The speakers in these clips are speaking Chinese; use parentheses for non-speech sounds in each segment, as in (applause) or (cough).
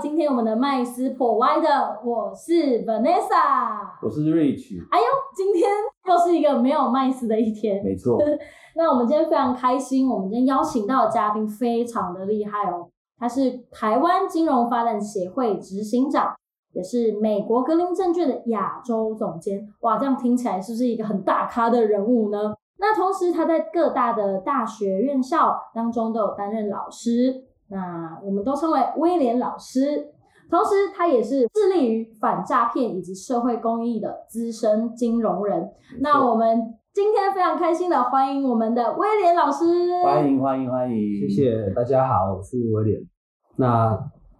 今天我们的麦斯破歪的，我是 Vanessa，我是 Rich。哎呦，今天又是一个没有麦斯的一天。没错。(laughs) 那我们今天非常开心，我们今天邀请到的嘉宾非常的厉害哦，他是台湾金融发展协会执行长，也是美国格林证券的亚洲总监。哇，这样听起来是不是一个很大咖的人物呢？那同时他在各大的大学院校当中都有担任老师。那我们都称为威廉老师，同时他也是致力于反诈骗以及社会公益的资深金融人。那我们今天非常开心的欢迎我们的威廉老师，欢迎欢迎欢迎，谢谢大家好，我是威廉。那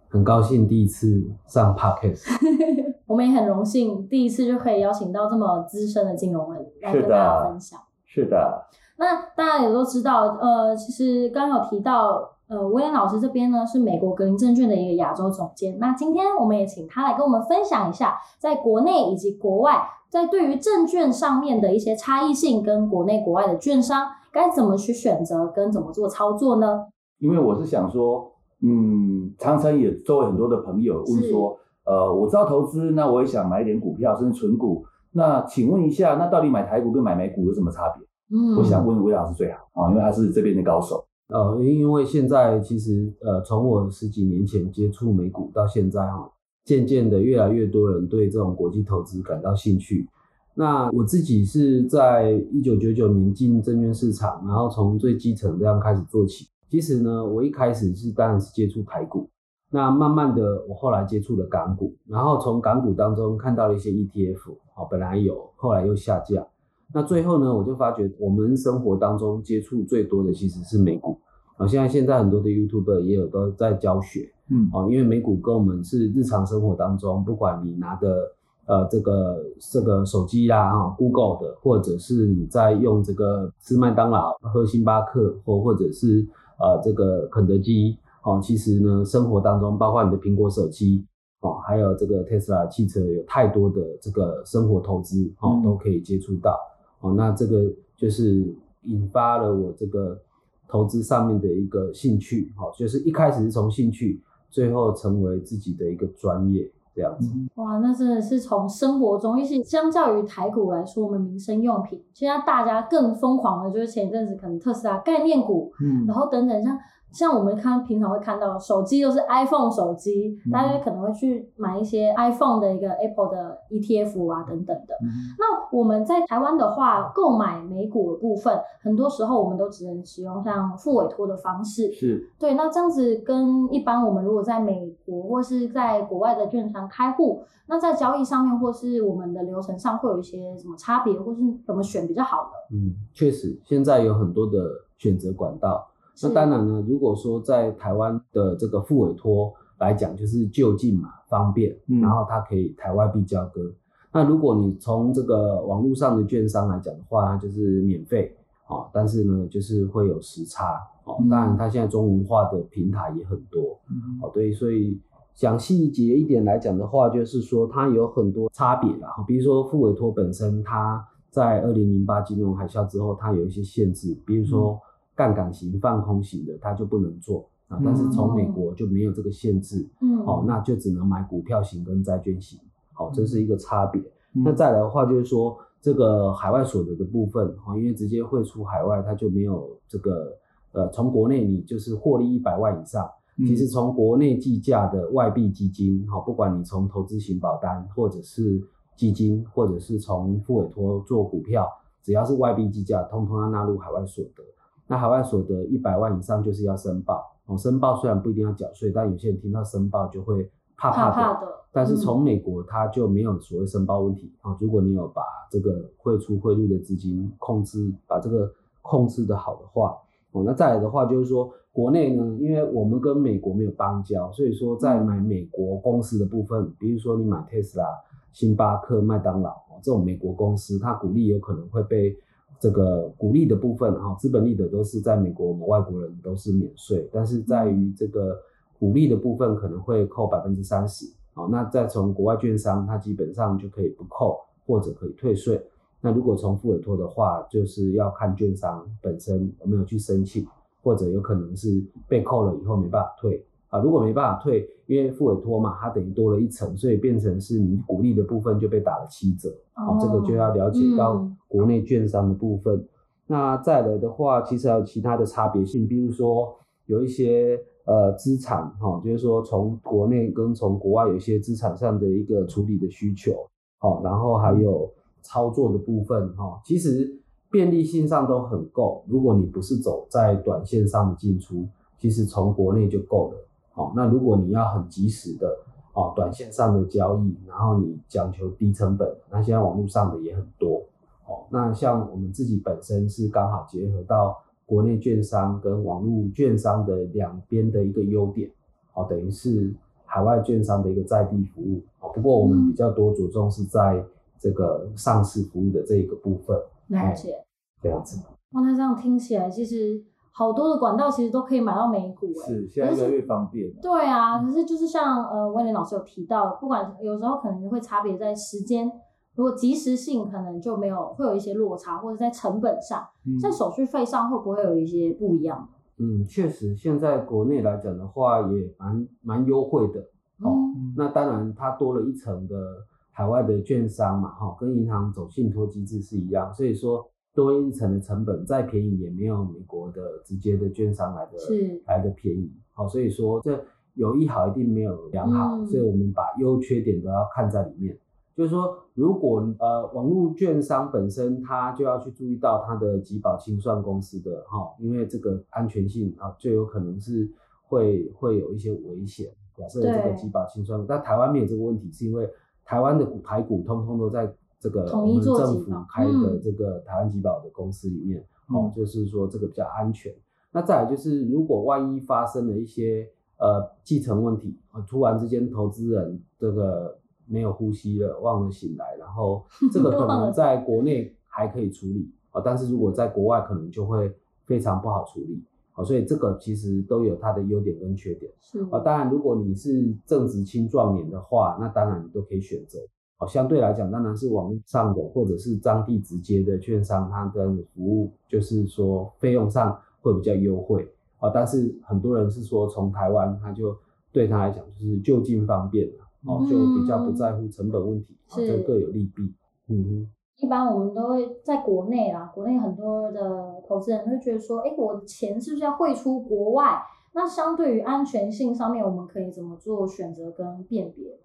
很高兴第一次上 podcast，(laughs) 我们也很荣幸第一次就可以邀请到这么资深的金融人来跟大家分享。是的，那大家也都知道，呃，其实刚刚有提到。呃，威廉老师这边呢是美国格林证券的一个亚洲总监。那今天我们也请他来跟我们分享一下，在国内以及国外，在对于证券上面的一些差异性，跟国内国外的券商该怎么去选择，跟怎么做操作呢？因为我是想说，嗯，常常也周围很多的朋友问说，呃，我知道投资，那我也想买一点股票，甚至存股。那请问一下，那到底买台股跟买美股有什么差别？嗯，我想问威老师最好啊，因为他是这边的高手。呃，因为现在其实呃，从我十几年前接触美股到现在哈，渐渐的越来越多人对这种国际投资感到兴趣。那我自己是在一九九九年进证券市场，然后从最基层这样开始做起。其实呢，我一开始是当然是接触台股，那慢慢的我后来接触了港股，然后从港股当中看到了一些 ETF，哦，本来有，后来又下架。那最后呢，我就发觉我们生活当中接触最多的其实是美股啊。现在现在很多的 YouTuber 也有都在教学，嗯，啊，因为美股跟我们是日常生活当中，不管你拿的呃这个这个手机啦，哈，Google 的，或者是你在用这个吃麦当劳、喝星巴克，或或者是呃这个肯德基，哦，其实呢，生活当中包括你的苹果手机，哦，还有这个 Tesla 汽车，有太多的这个生活投资，哦，都可以接触到。哦，那这个就是引发了我这个投资上面的一个兴趣，哦，就是一开始是从兴趣，最后成为自己的一个专业这样子。哇，那真的是从生活中，一些相较于台股来说，我们民生用品，现在大家更疯狂的，就是前一阵子可能特斯拉概念股，嗯，然后等等像。像我们看平常会看到手机都是 iPhone 手机，大家可能会去买一些 iPhone 的一个 Apple 的 ETF 啊等等的。那我们在台湾的话，购买美股的部分，很多时候我们都只能使用像付委托的方式。是对，那这样子跟一般我们如果在美国或是在国外的券商开户，那在交易上面或是我们的流程上会有一些什么差别，或是怎么选比较好的？嗯，确实，现在有很多的选择管道。那当然呢，如果说在台湾的这个副委托来讲，就是就近嘛，方便，然后它可以台外币交割。那如果你从这个网络上的券商来讲的话，它就是免费哦，但是呢，就是会有时差哦。当然，它现在中文化的平台也很多哦，对，所以讲细节一点来讲的话，就是说它有很多差别啦。比如说副委托本身，它在二零零八金融海啸之后，它有一些限制，比如说。杠杆型、放空型的，它就不能做啊。但是从美国就没有这个限制，嗯，哦，那就只能买股票型跟债券型，好，这是一个差别。那再来的话，就是说这个海外所得的部分，哈，因为直接汇出海外，它就没有这个，呃，从国内你就是获利一百万以上，其实从国内计价的外币基金，哈，不管你从投资型保单，或者是基金，或者是从付委托做股票，只要是外币计价，通通要纳入海外所得。那海外所得一百万以上就是要申报哦，申报虽然不一定要缴税，但有些人听到申报就会怕怕的。但是从美国它就没有所谓申报问题啊，如果你有把这个汇出汇入的资金控制，把这个控制的好的话哦，那再来的话就是说国内呢，因为我们跟美国没有邦交，所以说在买美国公司的部分，比如说你买特斯拉、星巴克、麦当劳这种美国公司，它股利有可能会被。这个股利的部分，哈，资本利得都是在美国，我们外国人都是免税，但是在于这个股利的部分可能会扣百分之三十，好，那再从国外券商，它基本上就可以不扣或者可以退税。那如果从副委托的话，就是要看券商本身有没有去申请，或者有可能是被扣了以后没办法退，啊，如果没办法退，因为副委托嘛，它等于多了一层，所以变成是你鼓励的部分就被打了七折。哦，这个就要了解到国内券商的部分。那再来的话，其实还有其他的差别性，比如说有一些呃资产哈，就是说从国内跟从国外有一些资产上的一个处理的需求，好，然后还有操作的部分哈，其实便利性上都很够。如果你不是走在短线上的进出，其实从国内就够了。好，那如果你要很及时的哦，短线上的交易，然后你讲求低成本，那现在网络上的也很多。哦，那像我们自己本身是刚好结合到国内券商跟网络券商的两边的一个优点，哦，等于是海外券商的一个在地服务，哦，不过我们比较多着重是在这个上市服务的这一个部分。了解，这样子。哇，那这样听起来其实好多的管道其实都可以买到美股，哎，是现在越来越方便。对啊，可是就是像呃威廉老师有提到，不管有时候可能会差别在时间。如果及时性可能就没有会有一些落差，或者在成本上，在手续费上会不会有一些不一样？嗯，确实，现在国内来讲的话也蛮蛮优惠的哦。那当然，它多了一层的海外的券商嘛，哈，跟银行走信托机制是一样，所以说多一层的成本再便宜也没有美国的直接的券商来的来的便宜。好，所以说这有一好一定没有两好，所以我们把优缺点都要看在里面。就是说，如果呃网络券商本身，它就要去注意到它的集保清算公司的哈，因为这个安全性啊，就有可能是会会有一些危险。假设这个集保清算，但台湾没有这个问题，是因为台湾的股台股通通都在这个我们政府开的这个台湾集保的公司里面，哦，就是说这个比较安全。那再来就是，如果万一发生了一些呃继承问题啊，突然之间投资人这个。没有呼吸了，忘了醒来，然后 (laughs) 这个可能在国内还可以处理啊，但是如果在国外可能就会非常不好处理啊，所以这个其实都有它的优点跟缺点是啊。当然，如果你是正值青壮年的话，那当然你都可以选择啊。相对来讲，当然是网络上的或者是当地直接的券商，它跟服务就是说费用上会比较优惠啊。但是很多人是说从台湾，他就对他来讲就是就近方便哦，就比较不在乎成本问题，这各有利弊。嗯哼，一般我们都会在国内啦，国内很多的投资人会觉得说，哎，我的钱是不是要汇出国外？那相对于安全性上面，我们可以怎么做选择跟辨别？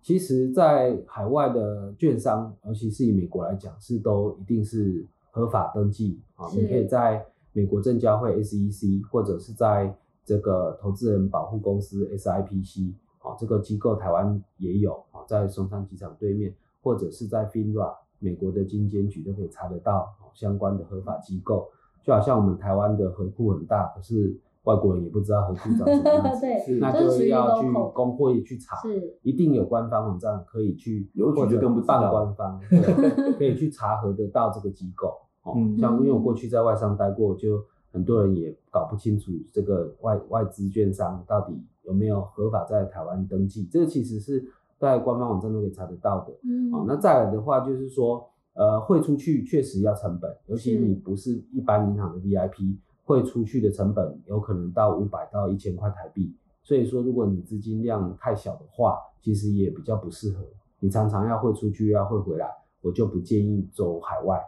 其实，在海外的券商，尤其是以美国来讲，是都一定是合法登记啊。你可以在美国证交会 SEC，或者是在这个投资人保护公司 SIPC。啊，这个机构台湾也有啊，在松山机场对面，或者是在 FINRA 美国的金监局都可以查得到相关的合法机构。就好像我们台湾的河库很大，可是外国人也不知道河库长什么样子，(laughs) 那就要去公会去查，一定有官方网站可以去，或者更半官方 (laughs) 可以去查核得到这个机构。哦，像因为我过去在外商待过，就很多人也搞不清楚这个外外资券商到底。有没有合法在台湾登记？这个其实是在官方网站都可以查得到的。嗯，啊，那再来的话就是说，呃，汇出去确实要成本，尤其你不是一般银行的 VIP，汇出去的成本有可能到五百到一千块台币。所以说，如果你资金量太小的话，其实也比较不适合。你常常要汇出去，要汇回来，我就不建议走海外。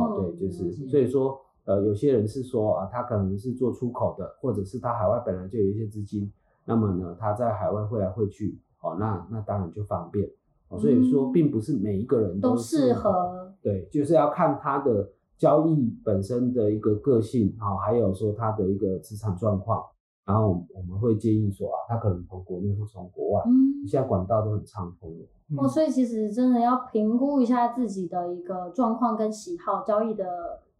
哦，对，就是所以说，呃，有些人是说啊，他可能是做出口的，或者是他海外本来就有一些资金。那么呢，他在海外汇来汇去，哦，那那当然就方便，哦，所以说并不是每一个人都适合，对，就是要看他的交易本身的一个个性，啊，还有说他的一个资产状况，然后我们会建议说啊，他可能从国内或从国外，嗯，现在管道都很畅通的，哦，所以其实真的要评估一下自己的一个状况跟喜好，交易的。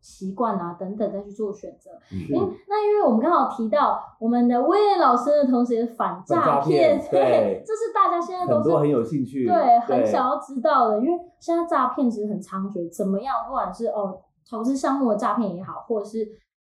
习惯啊，等等，再去做选择。嗯，那因为我们刚好提到我们的威廉老师的同时反诈骗，(laughs) 对，这是大家现在都是很有兴趣，对，很想要知道的。因为现在诈骗其实很猖獗，怎么样，不管是哦投资项目的诈骗也好，或者是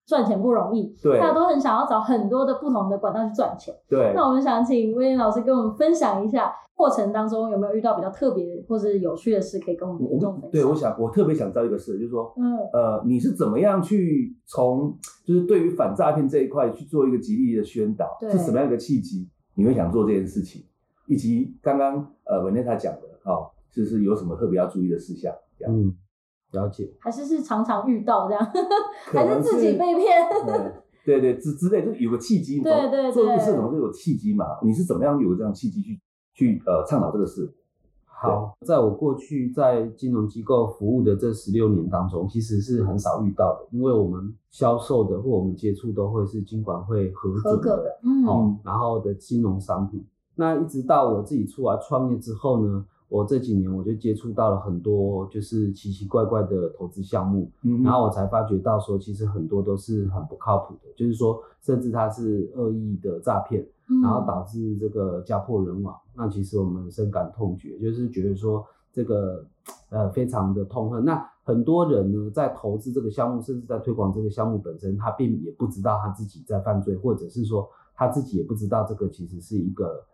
赚钱不容易，对，大家都很想要找很多的不同的管道去赚钱。对，那我们想请威廉老师跟我们分享一下。过程当中有没有遇到比较特别或者有趣的事可以跟我们听众分享？对，我想我特别想知道一个事，就是说，嗯，呃，你是怎么样去从就是对于反诈骗这一块去做一个极力的宣导？是什么样一个契机？你会想做这件事情，以及刚刚呃文内他讲的，哦，就是有什么特别要注意的事项，这样。嗯，了解。还是是常常遇到这样，(laughs) 还是自己被骗？对对对之之类，就有个契机，对对对做这个事怎么会有契机嘛？你是怎么样有这样契机去去呃倡导这个事？好，在我过去在金融机构服务的这十六年当中，其实是很少遇到的，因为我们销售的或我们接触都会是金管会核合准格的，嗯，哦，然后的金融商品。那一直到我自己出来创业之后呢，我这几年我就接触到了很多就是奇奇怪怪的投资项目，嗯然后我才发觉到说，其实很多都是很不靠谱的，就是说，甚至它是恶意的诈骗，嗯然后导致这个家破人亡。那其实我们深感痛绝，就是觉得说这个呃非常的痛恨。那很多人呢，在投资这个项目，甚至在推广这个项目本身，他并也不知道他自己在犯罪，或者是说他自己也不知道这个其实是一个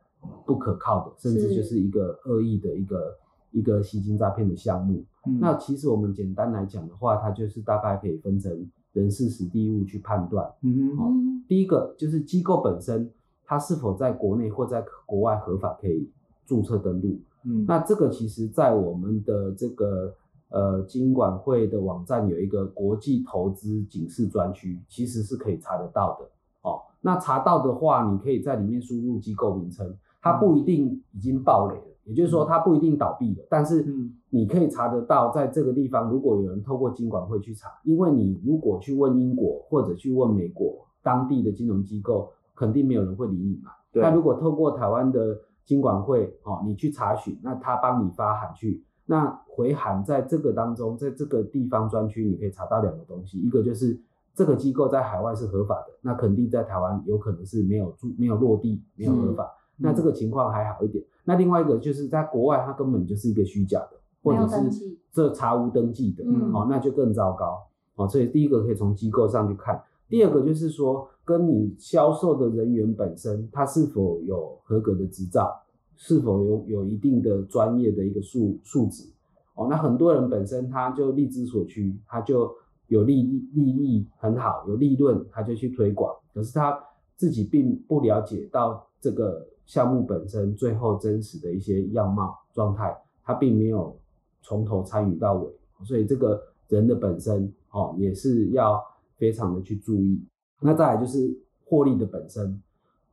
不可靠的，甚至就是一个恶意的一个一个吸金诈骗的项目。嗯那其实我们简单来讲的话，它就是大概可以分成人事实地物去判断。嗯哼嗯第一个就是机构本身，它是否在国内或在国外合法可以注册登录。嗯那这个其实在我们的这个呃金管会的网站有一个国际投资警示专区，其实是可以查得到的。哦，那查到的话，你可以在里面输入机构名称，它不一定已经爆雷了，也就是说它不一定倒闭了，但是嗯。你可以查得到，在这个地方，如果有人透过金管会去查，因为你如果去问英国或者去问美国当地的金融机构，肯定没有人会理你嘛。对。那如果透过台湾的金管会，哦，你去查询，那他帮你发函去，那回函在这个当中，在这个地方专区，你可以查到两个东西，一个就是这个机构在海外是合法的，那肯定在台湾有可能是没有住、没有落地、没有合法，那这个情况还好一点。那另外一个就是在国外，它根本就是一个虚假的，或者是这查无登记的，嗯哦，那就更糟糕。哦，所以第一个可以从机构上去看，第二个就是说，跟你销售的人员本身，他是否有合格的执照，是否有有一定的专业的一个素素质。哦，那很多人本身他就利之所趋，他就有利利利益很好，有利润，他就去推广，可是他自己并不了解到这个项目本身最后真实的一些样貌状态，他并没有从头参与到尾，所以这个人的本身哦也是要非常的去注意。那再来就是获利的本身，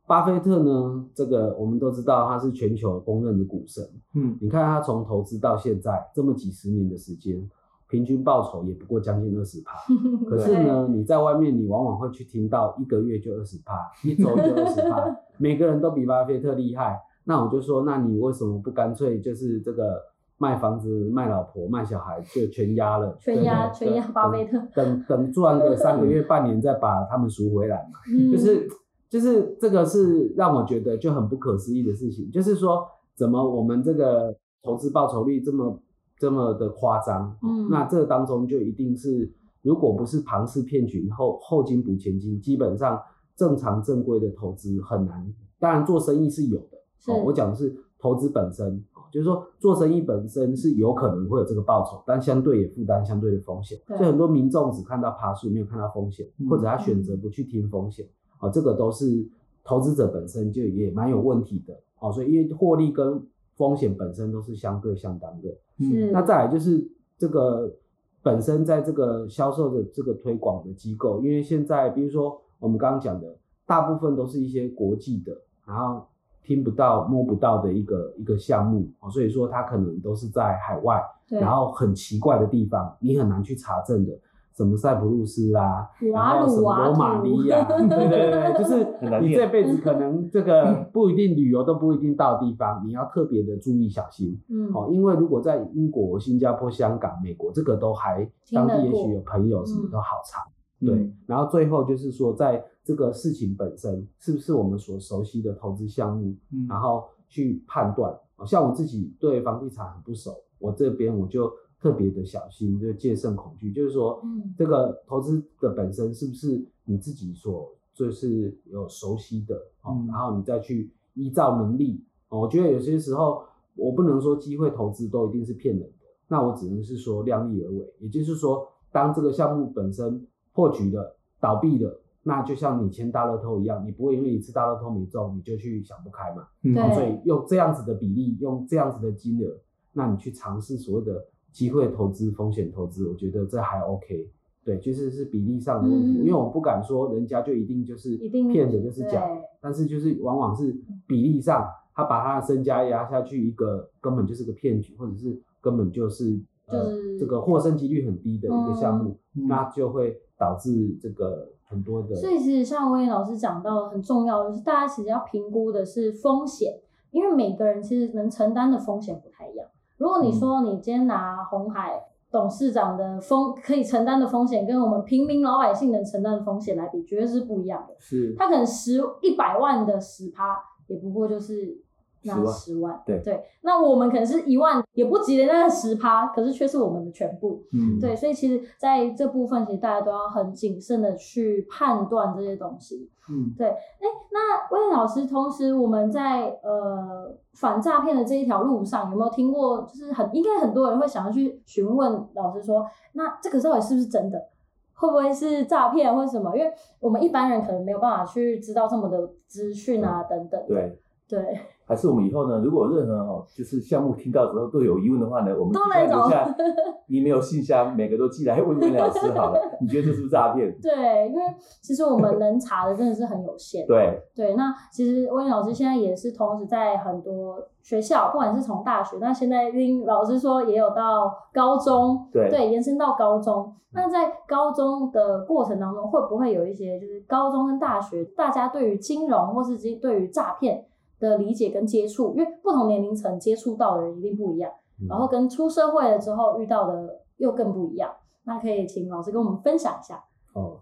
巴菲特呢，这个我们都知道他是全球公认的股神，嗯。你看他从投资到现在这么几十年的时间，平均报酬也不过将近二十趴。(laughs) 可是呢，你在外面你往往会去听到一个月就二十趴，一周就二十趴，(laughs) 每个人都比巴菲特厉害。那我就说，那你为什么不干脆就是这个卖房子、卖老婆、卖小孩就全压了？全压全压巴菲特等等赚个 (laughs) 三个月、半年再把他们赎回来嘛。嗯就是就是这个是让我觉得就很不可思议的事情，就是说怎么我们这个投资报酬率这么这么的夸张？嗯那这个当中就一定是如果不是庞氏骗局后后金补前金，基本上正常正规的投资很难。当然做生意是有的，哦，我讲的是投资本身，哦就是说做生意本身是有可能会有这个报酬，但相对也负担相对的风险。所以很多民众只看到爬数，没有看到风险，嗯或者他选择不去听风险。哦，这个都是投资者本身就也蛮有问题的。哦，所以因为获利跟风险本身都是相对相当的。是那再来就是这个本身在这个销售的这个推广的机构，因为现在比如说我们刚刚讲的，大部分都是一些国际的，然后听不到摸不到的一个一个项目，哦，所以说它可能都是在海外，对然后很奇怪的地方，你很难去查证的。什么塞浦路斯啊，然后什么罗马尼亚，(laughs) 图对对对，就是你这辈子可能这个不一定旅游都不一定到的地方，你要特别的注意小心。嗯哦，因为如果在英国、新加坡、香港、美国，这个都还当地也许有朋友什么都好查。对嗯，然后最后就是说，在这个事情本身是不是我们所熟悉的投资项目，嗯然后去判断。哦像我自己对房地产很不熟，我这边我就特别的小心，就戒慎恐惧，就是说，嗯。这个投资的本身是不是你自己所就是有熟悉的哦，嗯。然后你再去依照能力哦，我觉得有些时候我不能说机会投资都一定是骗人的，那我只能是说量力而为，也就是说，当这个项目本身破局了、倒闭了，那就像你签大乐透一样，你不会因为一次大乐透没中，你就去想不开嘛。嗯。对。所以用这样子的比例，用这样子的金额，那你去尝试所谓的机会投资、风险投资，我觉得这还 OK。对，就是是比例上的问题，嗯因为我不敢说人家就一定就是一定骗的就是假，但是就是往往是比例上，他把他的身家压下去，一个根本就是个骗局，或者是根本就是呃就是这个获胜几率很低的一个项目，嗯那就会导致这个很多的所以其实像威廉老师讲到的很重要，就是大家其实要评估的是风险，因为每个人其实能承担的风险不太一样。如果你说你今天拿红海董事长的风可以承担的风险，跟我们平民老百姓能承担的风险来比，绝对是不一样的。是他可能十一百万的十趴，也不过就是那10万十万。对对，那我们可能是一万，也不及的十趴，可是却是我们的全部。嗯对，所以其实在这部分，其实大家都要很谨慎的去判断这些东西。嗯对，哎，那威廉老师，同时我们在呃反诈骗的这一条路上，有没有听过？就是很应该很多人会想要去询问老师说，那这个到底是不是真的？会不会是诈骗或什么？因为我们一般人可能没有办法去知道这么的资讯啊，等等的。对。对，还是我们以后呢，如果有任何哦，就是项目听到之后都有疑问的话呢，我们都来找留下 (laughs) email 信箱，每个都寄来问问老师好了。你觉得这是不是诈骗？(laughs) 对，因为其实我们能查的真的是很有限。对，(laughs) 对，那其实威廉老师现在也是同时在很多学校，不管是从大学，那现在听老师说也有到高中，对延伸到高中。那在高中的过程当中，会不会有一些就是高中跟大学大家对于金融或是对于诈骗的理解跟接触，因为不同年龄层接触到的人一定不一样，嗯然后跟出社会了之后遇到的又更不一样。那可以请老师跟我们分享一下。哦，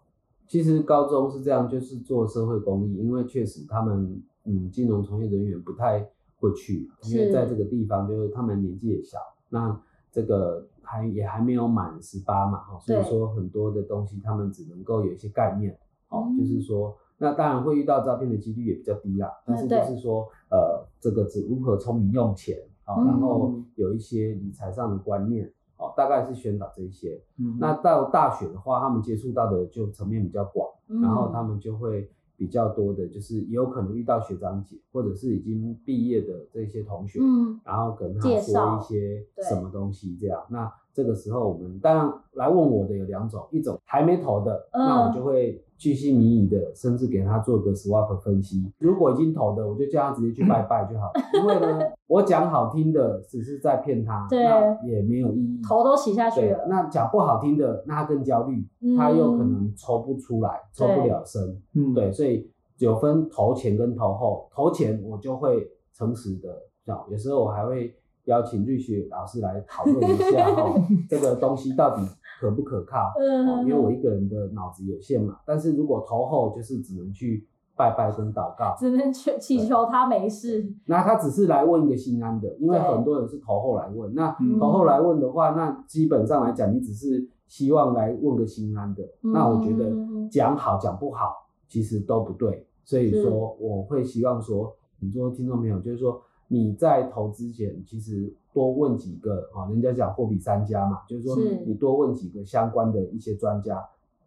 其实高中是这样，就是做社会公益，因为确实他们嗯金融从业人员不太会去，因为在这个地方就是他们年纪也小，那这个还也还没有满十八嘛，哈，所以说很多的东西他们只能够有一些概念，哦，嗯就是说。那当然会遇到诈骗的几率也比较低啦，但是就是说，呃，这个只如何聪明用钱啊、嗯然后有一些理财上的观念，哦，大概是宣导这一些。嗯。那到大学的话，他们接触到的就层面比较广，嗯。然后他们就会比较多的，就是也有可能遇到学长姐或者是已经毕业的这些同学，嗯。然后跟他说一些什么东西这样。那这个时候我们当然来问我的有两种，一种还没投的，嗯那我就会巨细靡遗的，甚至给他做个 swap 分析。如果已经投的，我就叫他直接去拜拜就好，因为呢，我讲好听的只是在骗他，那也没有意义。头都洗下去了，，那讲不好听的，那他更焦虑，嗯他又可能抽不出来，抽不了身。嗯对，所以有分投前跟投后。投前我就会诚实的讲，有时候我还会邀请瑞雪老师来讨论一下哈，(laughs) 这个东西到底可不可靠？嗯哦，因为我一个人的脑子有限嘛。但是如果投后，就是只能去拜拜跟祷告。只能去祈求他没事。那他只是来问一个心安的，因为很多人是投后来问。那嗯投后来问的话，那基本上来讲，你只是希望来问个心安的。那我觉得嗯讲好讲不好，其实都不对。所以是说，我会希望说，很多听众朋友就是说，你在投之前，其实多问几个啊，人家讲货比三家嘛，就是说你多问几个相关的一些专家，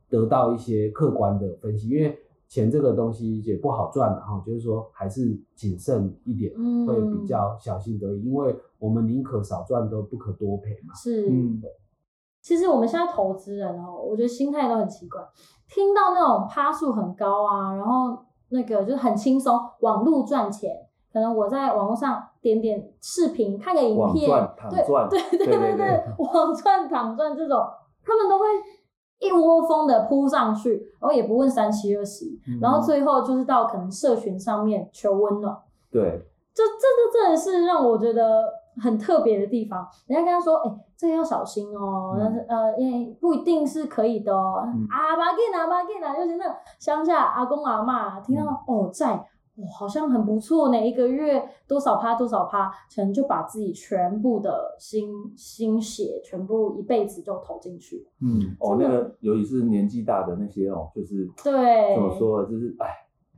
得到一些客观的分析，因为钱这个东西也不好赚的哈，就是说还是谨慎一点，嗯会比较小心得意，因为我们宁可少赚都不可多赔嘛。是，嗯其实我们现在投资人哦，我觉得心态都很奇怪，听到那种趴数很高啊，然后那个就是很轻松，网络赚钱，可能我在网络上点点视频，看个影片，对赚对对对对对，网赚躺赚这种，他们都会一窝蜂的扑上去，然后也不问三七二十一，嗯然后最后就是到可能社群上面求温暖。对，这这这真的是让我觉得很特别的地方。人家跟他说：“哎、这个要小心哦，嗯但是呃，因为不一定是可以的哦。嗯啊，把给拿，把给啊，就是那种乡下阿公阿嬷听到、嗯哦债，哇，好像很不错呢，一个月多少趴多少趴，可能就把自己全部的心心血，全部一辈子就投进去。嗯，哦，那个尤其是年纪大的那些哦，就是对怎么说，就是哎，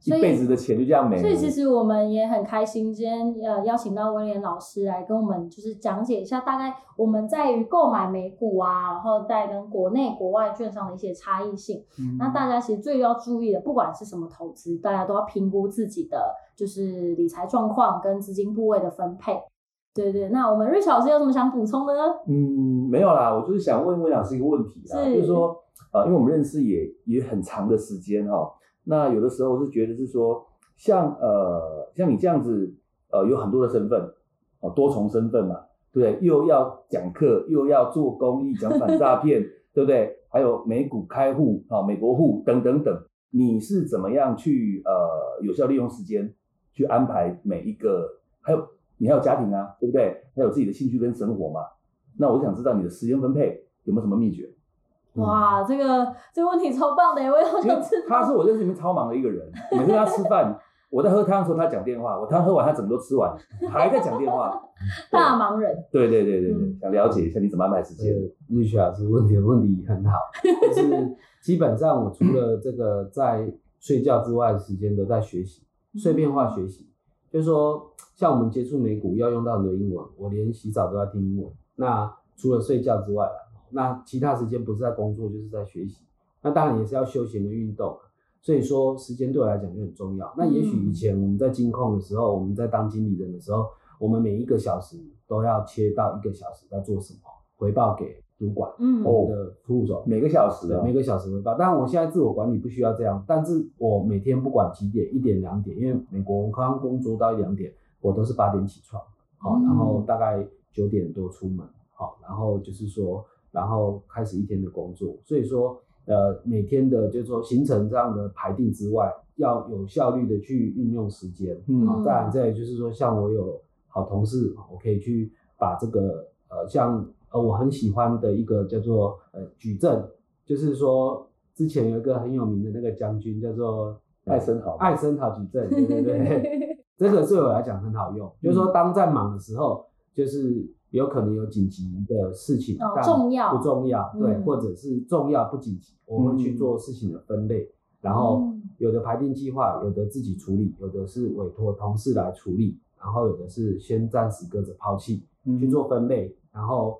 一辈子的钱就这样没了。所以其实我们也很开心，今天呃邀请到威廉老师来跟我们就是讲解一下，大概我们在于购买美股啊，然后再跟国内国外券商的一些差异性。嗯那大家其实最要注意的，不管是什么投资，大家都要评估自己的就是理财状况跟资金部位的分配。对对，那我们 Rich 老师有什么想补充的呢？嗯，没有啦，我就是想问温老师一个问题啦，是就是说，呃，因为我们认识也也很长的时间哈、那有的时候是觉得是说，像呃像你这样子，呃，有很多的身份，哦，多重身份嘛，对不对？又要讲课，又要做公益，讲反诈骗，(laughs) 对不对？还有美股开户啊、美国户等等等，你是怎么样去呃有效利用时间去安排每一个？还有你还有家庭啊，对不对？还有自己的兴趣跟生活嘛。那我想知道你的时间分配有没有什么秘诀？哇，这个这个问题超棒的耶，我也好想知道。他是我认识里面超忙的一个人，每次跟他吃饭，我在喝汤的时候他讲电话，我汤喝完他整个都吃完，还在讲电话。(laughs) 大忙人，对对对对对，嗯想了解一下你怎么安排时这间。个瑞雪老师问题的问题很好，就是基本上我除了这个在睡觉之外的时间都在学习，碎片化学习，就是说像我们接触美股要用到很多英文，我连洗澡都要听英文。那除了睡觉之外啦，那其他时间不是在工作就是在学习，那当然也是要休闲的运动。所以说时间对我来讲就很重要。那也许以前我们在金控的时候，我们在当经理人的时候，我们每一个小时都要切到一个小时在做什么，回报给主管、嗯，我们的副总。每个小时，哦，每个小时回报。当然，我现在自我管理不需要这样，但是我每天不管几点，一点、两点，因为美国我刚刚工作到一两点，我都是八点起床，好、嗯然后大概九点多出门，好、然后就是说，然后开始一天的工作。所以说，呃，每天的就是说行程这样的排定之外，要有效率的去运用时间。嗯。好、再来再就是说，像我有好同事，我可以去把这个呃，像呃我很喜欢的一个叫做呃矩阵，就是说之前有一个很有名的那个将军叫做艾森豪艾森豪矩阵，对对对，(laughs) 这个对我来讲很好用，就是说当在忙的时候，就是有可能有紧急的事情，重要不重要，对，嗯。或者是重要不紧急，我们去做事情的分类，然后嗯。有的排定计划，有的自己处理，有的是委托同事来处理，然后有的是先暂时搁着抛弃，嗯去做分类，然后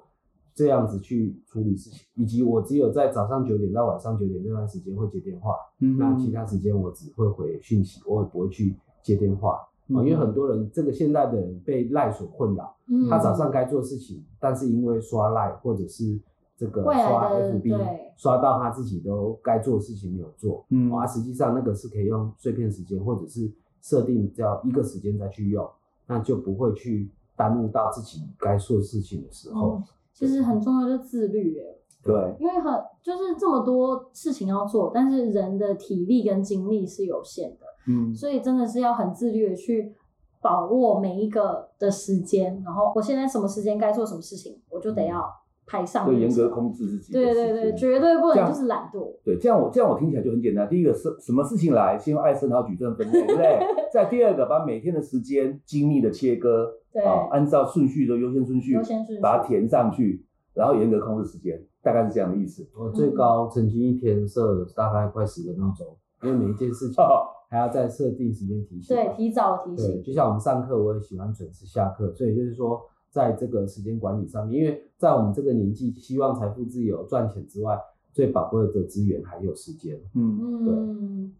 这样子去处理事情，以及我只有在早上九点到晚上九点这段时间会接电话，嗯那其他时间我只会回讯息，我也不会去接电话。因为很多人，这个现在的人被赖所困扰，嗯他早上该做事情，但是因为刷赖或者是这个刷 FB 对刷到他自己都该做的事情没有做，嗯。啊，实际上那个是可以用碎片时间，或者是设定叫一个时间再去用，那就不会去耽误到自己该做事情的时候。嗯。其实很重要就是自律耶，对，因为很就是这么多事情要做，但是人的体力跟精力是有限的，嗯所以真的是要很自律的去把握每一个的时间，然后我现在什么时间该做什么事情，我就得要排上对严格控制自己对。对对，绝对不能就是懒惰。对，这样我这样我听起来就很简单。第一个是什么事情来，先用艾森豪矩阵分类，对不对？再第二个，把每天的时间精密的切割，对啊，按照顺序的优先顺序，优先顺序把它填上去，然后严格控制时间，大概是这样的意思。我最高曾经一天设大概快十个闹钟，因为每一件事情 (laughs) 还要再设定时间提醒。对，提早提对，醒。就像我们上课，我也喜欢准时下课，所以就是说，在这个时间管理上面，因为在我们这个年纪，希望财富自由、赚钱之外，最宝贵的资源还有时间。嗯，嗯，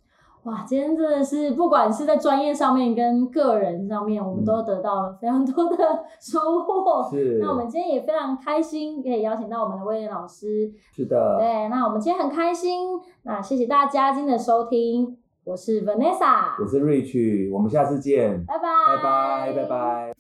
哇，今天真的是不管是在专业上面跟个人上面，我们都得到了非常多的 (laughs) 收获。是。那我们今天也非常开心，可以邀请到我们的威廉老师。是的。对，那我们今天很开心，那谢谢大家今天的收听，我是 Vanessa，我是 Rich，我们下次见，拜拜，拜拜，拜拜。